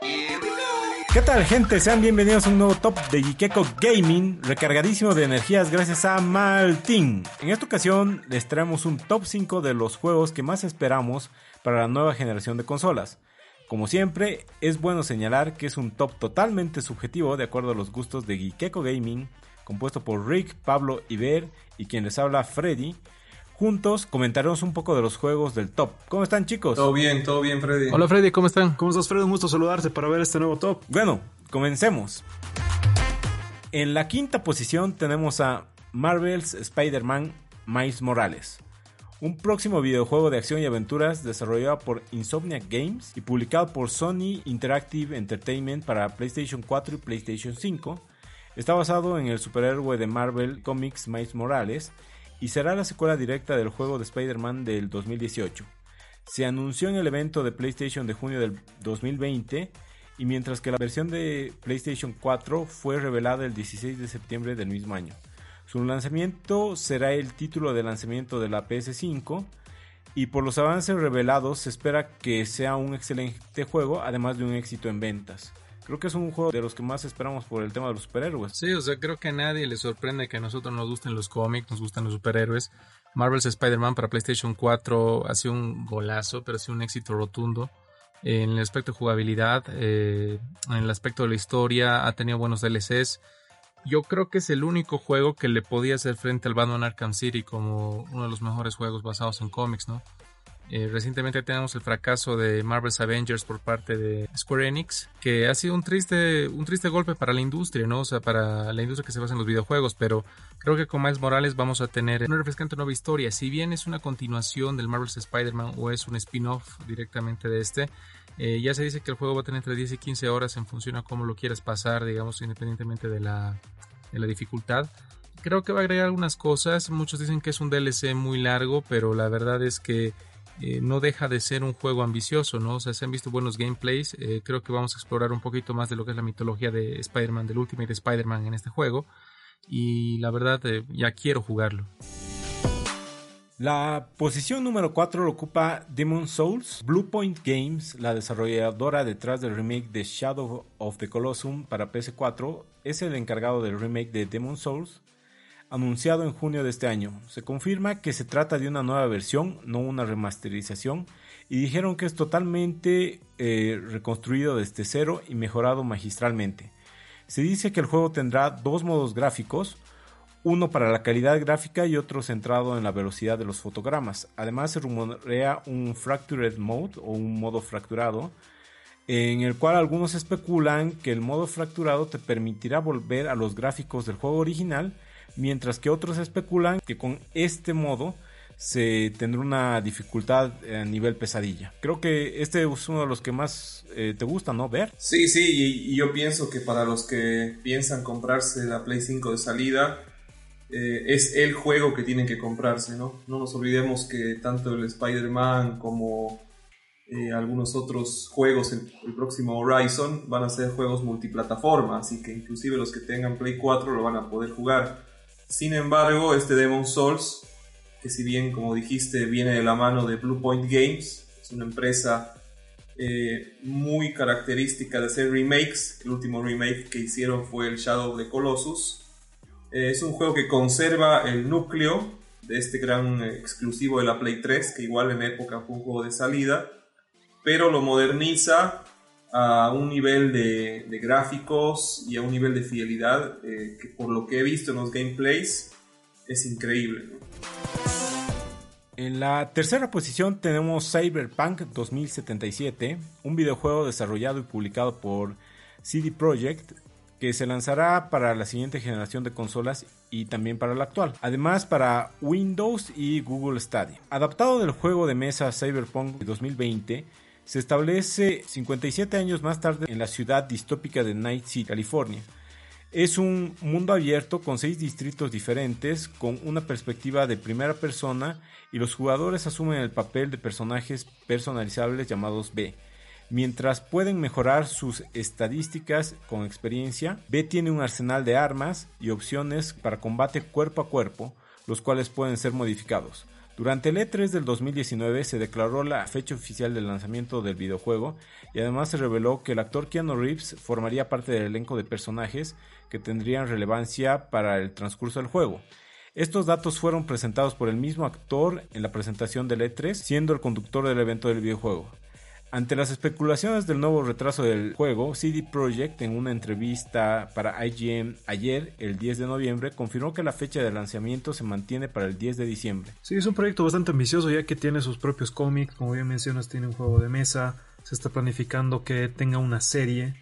¿Qué tal gente? Sean bienvenidos a un nuevo top de Gikeko Gaming, recargadísimo de energías gracias a Maltin. En esta ocasión les traemos un top 5 de los juegos que más esperamos para la nueva generación de consolas. Como siempre, es bueno señalar que es un top totalmente subjetivo de acuerdo a los gustos de Gikeko Gaming, compuesto por Rick, Pablo, Iber y quien les habla Freddy. Juntos comentaremos un poco de los juegos del top. ¿Cómo están chicos? Todo bien, todo bien Freddy. Hola Freddy, ¿cómo están? ¿Cómo estás Freddy? Un gusto saludarte para ver este nuevo top. Bueno, comencemos. En la quinta posición tenemos a Marvel's Spider-Man Miles Morales. Un próximo videojuego de acción y aventuras desarrollado por Insomniac Games y publicado por Sony Interactive Entertainment para PlayStation 4 y PlayStation 5. Está basado en el superhéroe de Marvel Comics Miles Morales y será la secuela directa del juego de Spider-Man del 2018. Se anunció en el evento de PlayStation de junio del 2020 y mientras que la versión de PlayStation 4 fue revelada el 16 de septiembre del mismo año. Su lanzamiento será el título de lanzamiento de la PS5 y por los avances revelados se espera que sea un excelente juego además de un éxito en ventas. Creo que es un juego de los que más esperamos por el tema de los superhéroes. Sí, o sea, creo que a nadie le sorprende que a nosotros nos gusten los cómics, nos gustan los superhéroes. Marvel's Spider-Man para PlayStation 4 ha sido un golazo, pero ha sido un éxito rotundo. En el aspecto de jugabilidad, eh, en el aspecto de la historia, ha tenido buenos DLCs yo creo que es el único juego que le podía hacer frente al Batman Arkham City como uno de los mejores juegos basados en cómics, ¿no? Eh, recientemente tenemos el fracaso de Marvel's Avengers por parte de Square Enix, que ha sido un triste, un triste golpe para la industria, ¿no? O sea, para la industria que se basa en los videojuegos, pero creo que con Miles Morales vamos a tener una refrescante nueva historia. Si bien es una continuación del Marvel's Spider-Man o es un spin-off directamente de este, eh, ya se dice que el juego va a tener entre 10 y 15 horas en función a cómo lo quieras pasar, digamos, independientemente de la, de la dificultad. Creo que va a agregar algunas cosas. Muchos dicen que es un DLC muy largo, pero la verdad es que eh, no deja de ser un juego ambicioso, ¿no? O sea, se han visto buenos gameplays. Eh, creo que vamos a explorar un poquito más de lo que es la mitología de Spider-Man, del Ultimate Spider-Man en este juego. Y la verdad, ya quiero jugarlo. La posición número 4 lo ocupa Demon Souls. Bluepoint Games, la desarrolladora detrás del remake de Shadow of the Colossus para PS4, es el encargado del remake de Demon Souls, anunciado en junio de este año. Se confirma que se trata de una nueva versión, no una remasterización, y dijeron que es totalmente eh, reconstruido desde cero y mejorado magistralmente. Se dice que el juego tendrá dos modos gráficos, uno para la calidad gráfica y otro centrado en la velocidad de los fotogramas. Además se rumorea un Fractured Mode o un modo fracturado, en el cual algunos especulan que el modo fracturado te permitirá volver a los gráficos del juego original, mientras que otros especulan que con este modo se tendrá una dificultad a nivel pesadilla. Creo que este es uno de los que más eh, te gusta, ¿no? Ver. Sí, sí, y, yo pienso que para los que piensan comprarse la Play 5 de salida, eh, es el juego que tienen que comprarse, ¿no? No nos olvidemos que tanto el Spider-Man como eh, algunos otros juegos, el, el, próximo Horizon, van a ser juegos multiplataforma, así que inclusive los que tengan Play 4 lo van a poder jugar. Sin embargo, este Demon Souls, que si bien, como dijiste, viene de la mano de Bluepoint Games, es una empresa eh, muy característica de hacer remakes. El último remake que hicieron fue el Shadow of the Colossus eh, es un juego que conserva el núcleo de este gran exclusivo de la Play 3, que igual en época fue un juego de salida, pero lo moderniza a un nivel de, gráficos y a un nivel de fidelidad eh, que por lo que he visto en los gameplays es increíble. En la tercera posición tenemos Cyberpunk 2077, un videojuego desarrollado y publicado por CD Projekt que se lanzará para la siguiente generación de consolas y también para la actual. Además para Windows y Google Stadia. Adaptado del juego de mesa Cyberpunk 2020, se establece 57 años más tarde en la ciudad distópica de Night City, California. Es un mundo abierto con seis distritos diferentes, con una perspectiva de primera persona y los jugadores asumen el papel de personajes personalizables llamados B Mientras pueden mejorar sus estadísticas con experiencia, B tiene un arsenal de armas y opciones para combate cuerpo a cuerpo, los cuales pueden ser modificados. Durante el E3 del 2019 se declaró la fecha oficial del lanzamiento del videojuego y además se reveló que el actor Keanu Reeves formaría parte del elenco de personajes que tendrían relevancia para el transcurso del juego. Estos datos fueron presentados por el mismo actor en la presentación del E3, siendo el conductor del evento del videojuego. Ante las especulaciones del nuevo retraso del juego, CD Projekt en una entrevista para IGN ayer, el 10 de noviembre, confirmó que la fecha de lanzamiento se mantiene para el 10 de diciembre. Sí, es un proyecto bastante ambicioso ya que tiene sus propios cómics, como bien mencionas, tiene un juego de mesa, se está planificando que tenga una serie.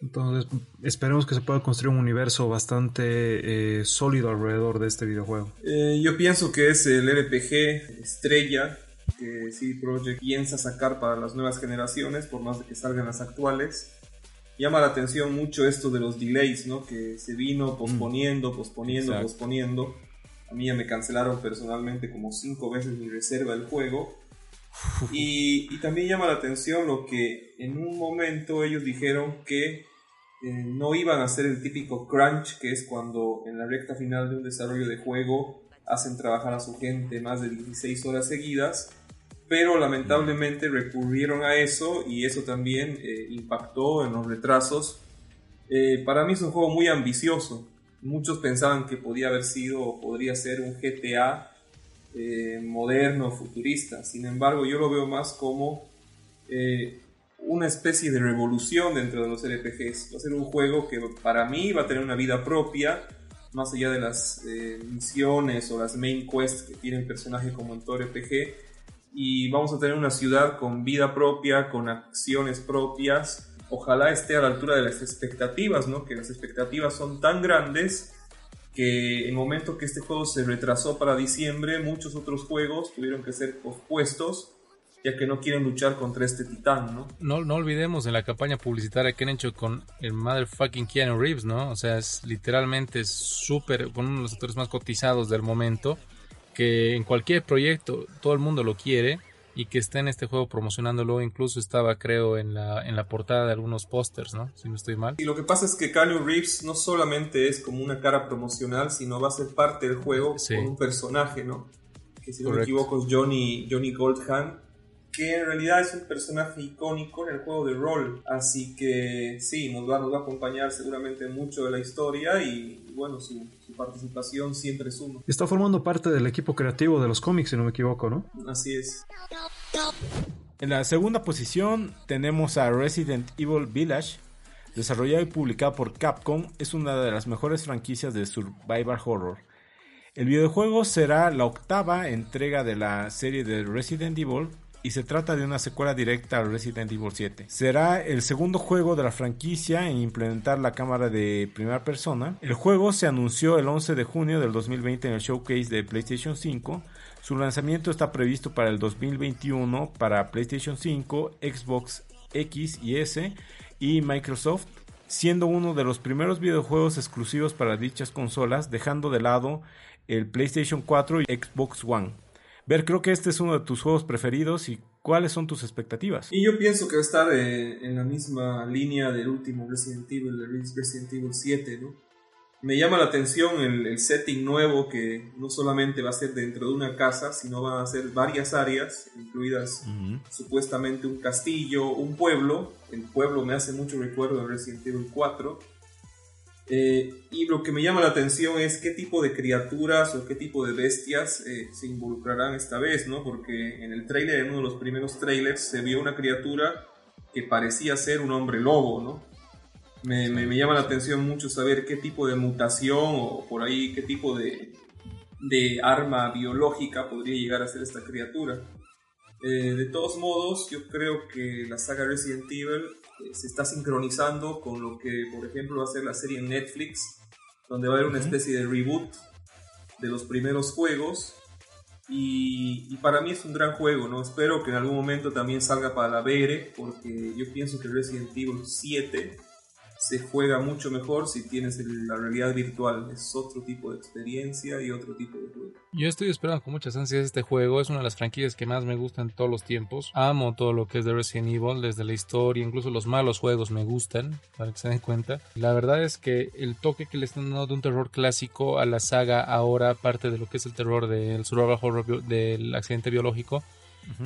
Entonces, esperemos que se pueda construir un universo bastante eh, sólido alrededor de este videojuego. Eh, yo pienso que es el RPG estrella que CD Projekt piensa sacar para las nuevas generaciones, por más de que salgan las actuales. Llama la atención mucho esto de los delays, ¿no? Que se vino posponiendo, posponiendo, Exacto. posponiendo. A mí ya me cancelaron personalmente como cinco veces mi reserva del juego. Y, y también llama la atención lo que en un momento ellos dijeron que eh, no iban a hacer el típico crunch, que es cuando en la recta final de un desarrollo de juego hacen trabajar a su gente más de 16 horas seguidas, pero lamentablemente recurrieron a eso y eso también eh, impactó en los retrasos. Eh, para mí es un juego muy ambicioso. Muchos pensaban que podía haber sido o podría ser un GTA eh, moderno, futurista. Sin embargo, yo lo veo más como eh, una especie de revolución dentro de los RPGs. Va a ser un juego que para mí va a tener una vida propia, más allá de las misiones o las main quests que tiene el personaje como en todo RPG. Y vamos a tener una ciudad con vida propia, con acciones propias. Ojalá esté a la altura de las expectativas, ¿no? Que las expectativas son tan grandes que el momento que este juego se retrasó para diciembre, muchos otros juegos tuvieron que ser pospuestos, ya que no quieren luchar contra este titán, ¿no? No, no olvidemos en la campaña publicitaria que han hecho con el motherfucking Keanu Reeves, ¿no? O sea, es literalmente súper, con uno de los actores más cotizados del momento, que en cualquier proyecto todo el mundo lo quiere y que esté en este juego promocionándolo, incluso estaba creo en la, en la portada de algunos pósters, ¿no? Si no estoy mal. Y lo que pasa es que Keanu Reeves no solamente es como una cara promocional, sino va a ser parte del juego Sí. con un personaje, ¿no? Que si no me equivoco es Johnny, Johnny Goldhand, que en realidad es un personaje icónico en el juego de rol. Así que sí, nos va, nos va a acompañar seguramente mucho de la historia y bueno, su participación siempre suma. Está formando parte del equipo creativo de los cómics, si no me equivoco, ¿no? Así es. En la segunda posición tenemos a Resident Evil Village. Desarrollado y publicado por Capcom, es una de las mejores franquicias de Survival Horror. El videojuego será la octava entrega de la serie de Resident Evil y se trata de una secuela directa al Resident Evil 7. Será el segundo juego de la franquicia en implementar la cámara de primera persona. El juego se anunció el 11 de junio del 2020 en el showcase de PlayStation 5. Su lanzamiento está previsto para el 2021 para PlayStation 5, Xbox X y S y Microsoft, siendo uno de los primeros videojuegos exclusivos para dichas consolas, dejando de lado el PlayStation 4 y Xbox One. Ver, creo que este es uno de tus juegos preferidos y cuáles son tus expectativas. Y yo pienso que va a estar eh, en la misma línea del último Resident Evil, el Resident Evil 7, ¿no? Me llama la atención el, el setting nuevo que no solamente va a ser dentro de una casa, sino van a ser varias áreas, incluidas Ujú. supuestamente un castillo, un pueblo. El pueblo me hace mucho recuerdo de Resident Evil 4. Eh, y lo que me llama la atención es qué tipo de criaturas o qué tipo de bestias eh, se involucrarán esta vez, ¿no? Porque en el trailer, en uno de los primeros trailers, se vio una criatura que parecía ser un hombre lobo, ¿no? Me, me- me llama la atención mucho saber qué tipo de mutación o por ahí qué tipo de, de arma biológica podría llegar a ser esta criatura. Eh, de todos modos, yo creo que la saga Resident Evil se está sincronizando con lo que, por ejemplo, va a ser la serie en Netflix, donde va a haber una especie de reboot de los primeros juegos. Y, y para mí es un gran juego, ¿no? Espero que en algún momento también salga para la VR, porque yo pienso que Resident Evil 7 se juega mucho mejor si tienes la realidad virtual. Es otro tipo de experiencia y otro tipo de juego. Yo estoy esperando con muchas ansias este juego. Es una de las franquicias que más me gustan todos los tiempos. Amo todo lo que es de Resident Evil, desde la historia, incluso los malos juegos me gustan, para que se den cuenta. La verdad es que el toque que le están dando de un terror clásico a la saga ahora, parte de lo que es el terror del survival horror del accidente biológico,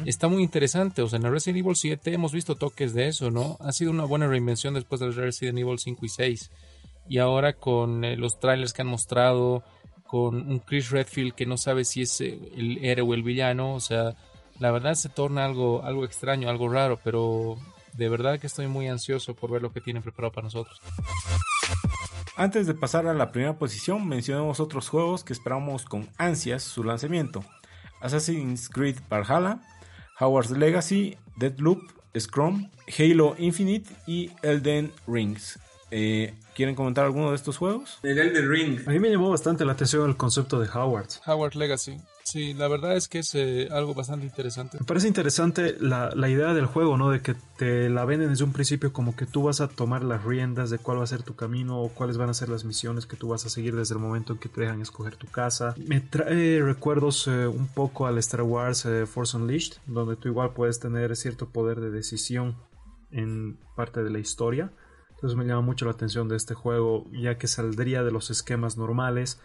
Está muy interesante, o sea, en el Resident Evil 7 hemos visto toques de eso, ¿no? Ha sido una buena reinvención después del Resident Evil 5 y 6. Y ahora con eh, los trailers que han mostrado, con un Chris Redfield que no sabe si es eh, el héroe o el villano, o sea, la verdad se torna algo, algo extraño, algo raro, pero de verdad que estoy muy ansioso por ver lo que tienen preparado para nosotros. Antes de pasar a la primera posición, mencionemos otros juegos que esperamos con ansias su lanzamiento. Assassin's Creed Valhalla, Howard's Legacy, Deadloop, Scrum, Halo Infinite y Elden Rings. Eh, ¿Quieren comentar alguno de estos juegos? El Elden Ring. A mí me llamó bastante la atención el concepto de Howard. Howard Legacy. Sí, la verdad es que es eh, algo bastante interesante. Me parece interesante la, la, idea del juego, ¿no? De que te la venden desde un principio como que tú vas a tomar las riendas de cuál va a ser tu camino o cuáles van a ser las misiones que tú vas a seguir desde el momento en que te dejan escoger tu casa. Me trae recuerdos eh, un poco al Star Wars eh, Force Unleashed, donde tú igual puedes tener cierto poder de decisión en parte de la historia. Entonces me llama mucho la atención de este juego, ya que saldría de los esquemas normales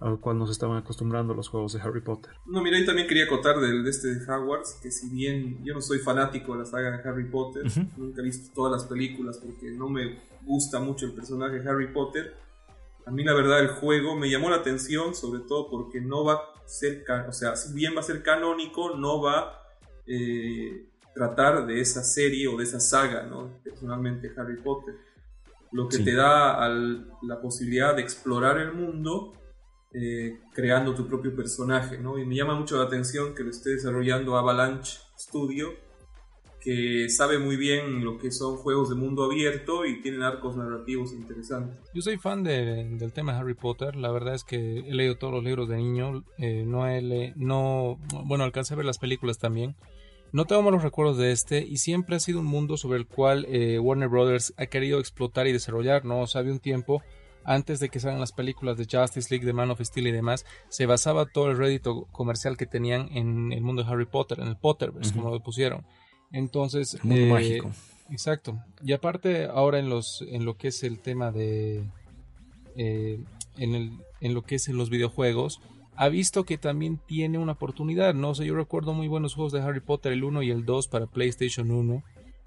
al cual nos estaban acostumbrando los juegos de Harry Potter. No, mira, y también quería acotar del, de este de Hogwarts, que si bien yo no soy fanático de la saga de Harry Potter, nunca he visto todas las películas porque no me gusta mucho el personaje de Harry Potter, a mí la verdad el juego me llamó la atención, sobre todo porque no va a ser, o sea, si bien va a ser canónico, no va a eh, tratar de esa serie o de esa saga, ¿no? Personalmente Harry Potter. Lo que te da la posibilidad de explorar el mundo eh, creando tu propio personaje, ¿no? Y me llama mucho la atención que lo esté desarrollando Avalanche Studio, que sabe muy bien lo que son juegos de mundo abierto y tienen arcos narrativos interesantes. Yo soy fan del tema de Harry Potter, la verdad es que he leído todos los libros de niño, eh, no, he no, bueno, alcancé a ver las películas también. No tengo malos recuerdos de este y siempre ha sido un mundo sobre el cual eh, Warner Brothers ha querido explotar y desarrollar, ¿no? O sea, un tiempo antes de que salgan las películas de Justice League, de Man of Steel y demás, se basaba todo el rédito comercial que tenían en el mundo de Harry Potter, en el Potterverse, como lo pusieron. Entonces, mundo eh, mágico. Exacto. Y aparte, ahora en los, en lo que es el tema de, eh, en, el, en lo que es en los videojuegos, ha visto que también tiene una oportunidad, ¿no? sé, yo recuerdo muy buenos juegos de Harry Potter, el 1 y el 2 para PlayStation 1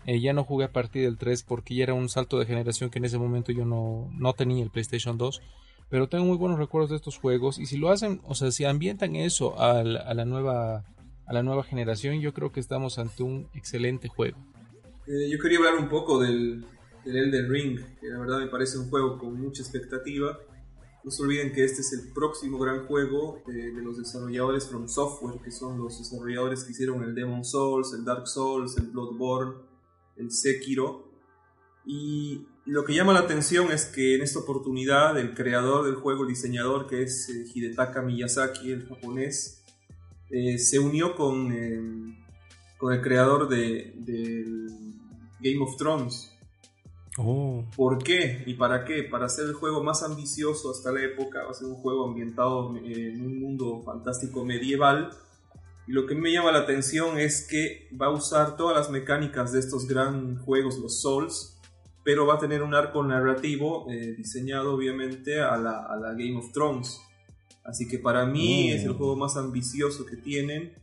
eh, ya no jugué a partir del 3 porque ya era un salto de generación que en ese momento yo no, no tenía el PlayStation 2. Pero tengo muy buenos recuerdos de estos juegos. Y si lo hacen, o sea, si ambientan eso a la, nueva, a la nueva generación, yo creo que estamos ante un excelente juego. Eh, yo quería hablar un poco del, del Elden Ring, que la verdad me parece un juego con mucha expectativa. No se olviden que este es el próximo gran juego de, de, los desarrolladores From Software, que son los desarrolladores que hicieron el Demon Souls, el Dark Souls, el Bloodborne, el Sekiro. Y lo que llama la atención es que en esta oportunidad el creador del juego, el diseñador que es eh, Hidetaka Miyazaki, el japonés, eh, se unió con, eh, con el creador de, Game of Thrones. Oh. ¿Por qué y para qué? Para hacer el juego más ambicioso hasta la época, va a ser un juego ambientado en un mundo fantástico medieval y lo que me llama la atención es que va a usar todas las mecánicas de estos gran juegos, los Souls, pero va a tener un arco narrativo eh, diseñado obviamente a la, Game of Thrones. Así que para mí es el oh. juego más ambicioso que tienen.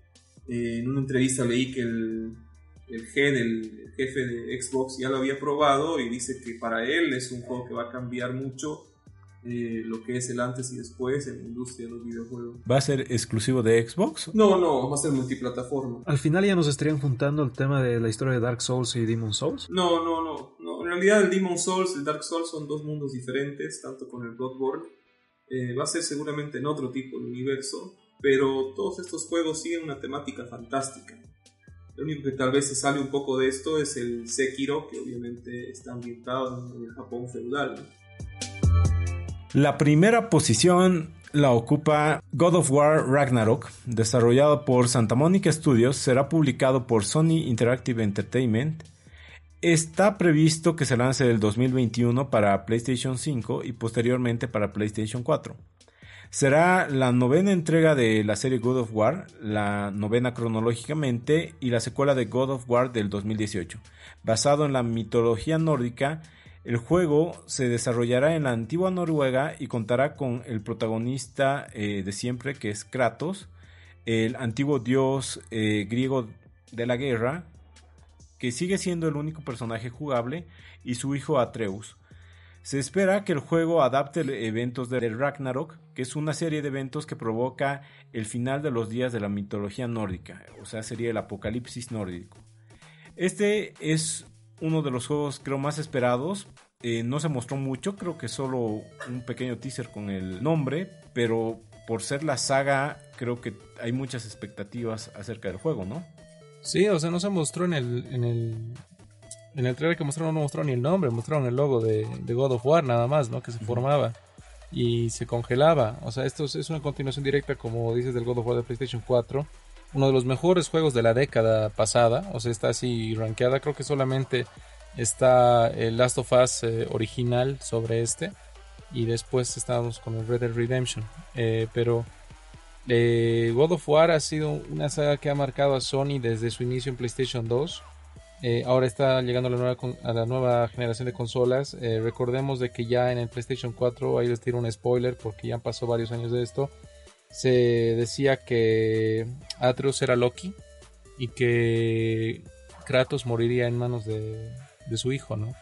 Eh, en una entrevista leí que el, el, el jefe de Xbox ya lo había probado y dice que para él es un juego que va a cambiar mucho eh, lo que es el antes y después en la industria de los videojuegos. ¿Va a ser exclusivo de Xbox? No, no, va a ser multiplataforma. Al final ya nos estarían juntando el tema de la historia de Dark Souls y Demon Souls. No, no, no. no. En realidad el Demon Souls y el Dark Souls son dos mundos diferentes, tanto con el Bloodborne. Eh, va a ser seguramente en otro tipo de universo, pero todos estos juegos siguen una temática fantástica. Lo único que tal vez se sale un poco de esto es el Sekiro, que obviamente está ambientado en el Japón feudal. La primera posición la ocupa God of War Ragnarok, desarrollado por Santa Monica Studios, será publicado por Sony Interactive Entertainment Está previsto que se lance el 2021 para PlayStation 5 y posteriormente para PlayStation 4. Será la novena entrega de la serie God of War, la novena cronológicamente y la secuela de God of War del 2018. Basado en la mitología nórdica, el juego se desarrollará en la antigua Noruega y contará con el protagonista eh, de siempre que es Kratos, el antiguo dios eh, griego de la guerra, que sigue siendo el único personaje jugable, y su hijo Atreus. Se espera que el juego adapte eventos de Ragnarok, que es una serie de eventos que provoca el final de los días de la mitología nórdica, o sea, sería el apocalipsis nórdico. Este es uno de los juegos creo más esperados. Eh, no se mostró mucho, creo que solo un pequeño teaser con el nombre, pero por ser la saga creo que hay muchas expectativas acerca del juego, ¿no? Sí, o sea, no se mostró en el, en el, en el trailer que mostraron, no mostraron ni el nombre, mostraron el logo de, God of War nada más, ¿no? Que se formaba y se congelaba. O sea, esto es una continuación directa, como dices, del God of War de PlayStation 4. Uno de los mejores juegos de la década pasada. O sea, está así rankeada. Creo que solamente está el Last of Us eh, original sobre este. Y después estamos con el Red Dead Redemption. Eh, pero eh, God of War ha sido una saga que ha marcado a Sony desde su inicio en PlayStation 2. Eh, ahora está llegando a la nueva, a la nueva generación de consolas. Eh, recordemos de que ya en el PlayStation 4, ahí les tiro un spoiler porque ya pasó varios años de esto. Se decía que Atreus era Loki y que Kratos moriría en manos de, su hijo, ¿no?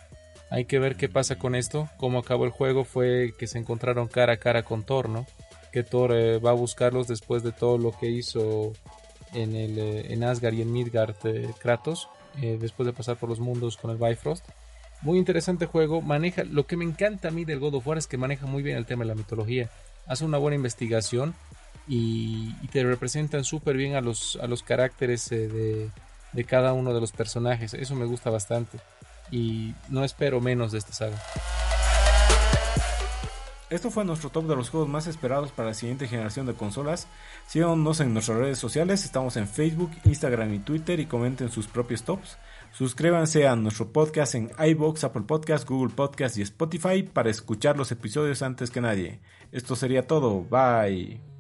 Hay que ver qué pasa con esto. Cómo acabó el juego fue que se encontraron cara a cara con Thor, ¿no? que Thor eh, va a buscarlos después de todo lo que hizo en, en Asgard y en Midgard eh, después de pasar por los mundos con el Bifrost. Muy interesante juego, maneja, lo que me encanta a mí del God of War es que maneja muy bien el tema de la mitología, hace una buena investigación y, te representan súper bien a los, a los caracteres de, de cada uno de los personajes, eso me gusta bastante y no espero menos de esta saga. Esto fue nuestro top de los juegos más esperados para la siguiente generación de consolas. Síganos en nuestras redes sociales, estamos en Facebook, Instagram y Twitter y comenten sus propios tops. Suscríbanse a nuestro podcast en iBox, Apple Podcast, Google Podcast y Spotify para escuchar los episodios antes que nadie. Esto sería todo, bye.